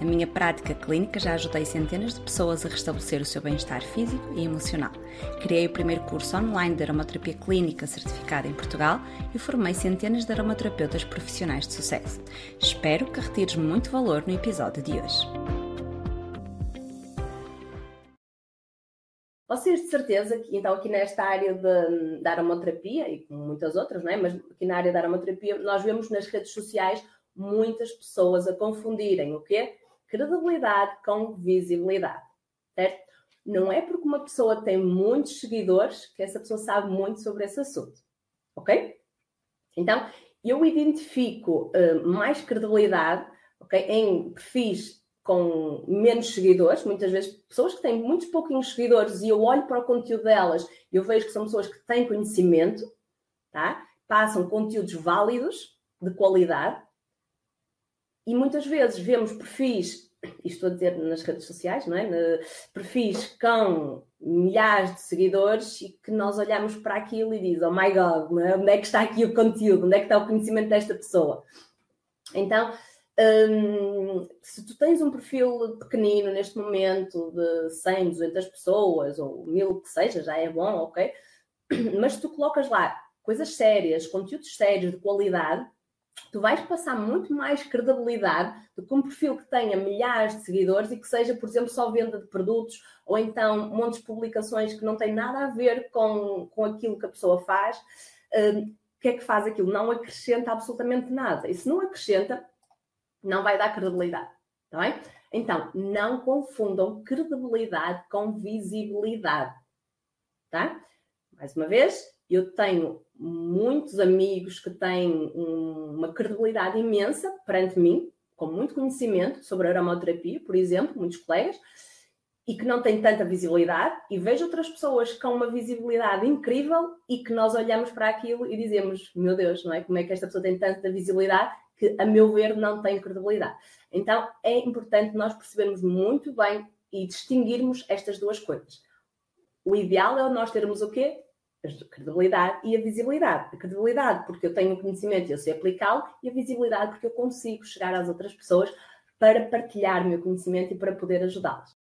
Na minha prática clínica já ajudei centenas de pessoas a restabelecer o seu bem-estar físico e emocional. Criei o primeiro curso online de aromaterapia clínica certificado em Portugal e formei centenas de aromaterapeutas profissionais de sucesso. Espero que retires muito valor no episódio de hoje. Vocês de certeza que, então, aqui nesta área de, da aromaterapia, e com muitas outras, não é? mas aqui na área da aromaterapia, nós vemos nas redes sociais muitas pessoas a confundirem o quê? Credibilidade com visibilidade, certo? Não é porque uma pessoa tem muitos seguidores que essa pessoa sabe muito sobre esse assunto, ok? Então, eu identifico uh, mais credibilidade okay, em perfis com menos seguidores, muitas vezes pessoas que têm muitos pouquinhos seguidores e eu olho para o conteúdo delas e eu vejo que são pessoas que têm conhecimento, tá? passam conteúdos válidos, de qualidade, e muitas vezes vemos perfis, estou a dizer nas redes sociais, não é? Perfis com milhares de seguidores e que nós olhamos para aquilo e diz, oh my god, é? onde é que está aqui o conteúdo? Onde é que está o conhecimento desta pessoa? Então, hum, se tu tens um perfil pequenino neste momento de 100, 200 pessoas ou mil que seja, já é bom, ok? Mas tu colocas lá coisas sérias, conteúdos sérios de qualidade, tu vais passar muito mais credibilidade do que um perfil que tenha milhares de seguidores e que seja, por exemplo, só venda de produtos ou então montes de publicações que não têm nada a ver com, com aquilo que a pessoa faz. Hum, o que é que faz aquilo? Não acrescenta absolutamente nada. E se não acrescenta, não vai dar credibilidade. Tá bem? Então, não confundam credibilidade com visibilidade. Tá? Mais uma vez, eu tenho muitos amigos que têm uma credibilidade imensa perante mim, com muito conhecimento sobre aromaterapia, por exemplo, muitos colegas, e que não têm tanta visibilidade, e vejo outras pessoas com uma visibilidade incrível e que nós olhamos para aquilo e dizemos: Meu Deus, não é? Como é que esta pessoa tem tanta visibilidade que, a meu ver, não tem credibilidade? Então é importante nós percebermos muito bem e distinguirmos estas duas coisas. O ideal é nós termos o quê? A credibilidade e a visibilidade. A credibilidade porque eu tenho conhecimento e eu sei aplicá-lo, e a visibilidade porque eu consigo chegar às outras pessoas para partilhar o meu conhecimento e para poder ajudá-las.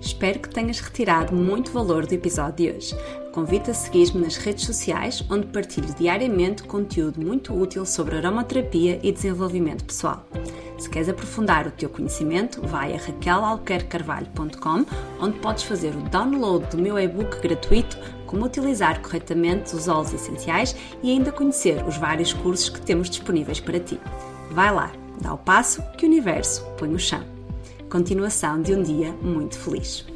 Espero que tenhas retirado muito valor do episódio de hoje. Convido a seguir-me nas redes sociais, onde partilho diariamente conteúdo muito útil sobre aromaterapia e desenvolvimento pessoal. Se queres aprofundar o teu conhecimento, vai a raquelalquercarvalho.com, onde podes fazer o download do meu e-book gratuito Como utilizar corretamente os óleos essenciais e ainda conhecer os vários cursos que temos disponíveis para ti. Vai lá, dá o passo que o universo põe no chão. Continuação de um dia muito feliz.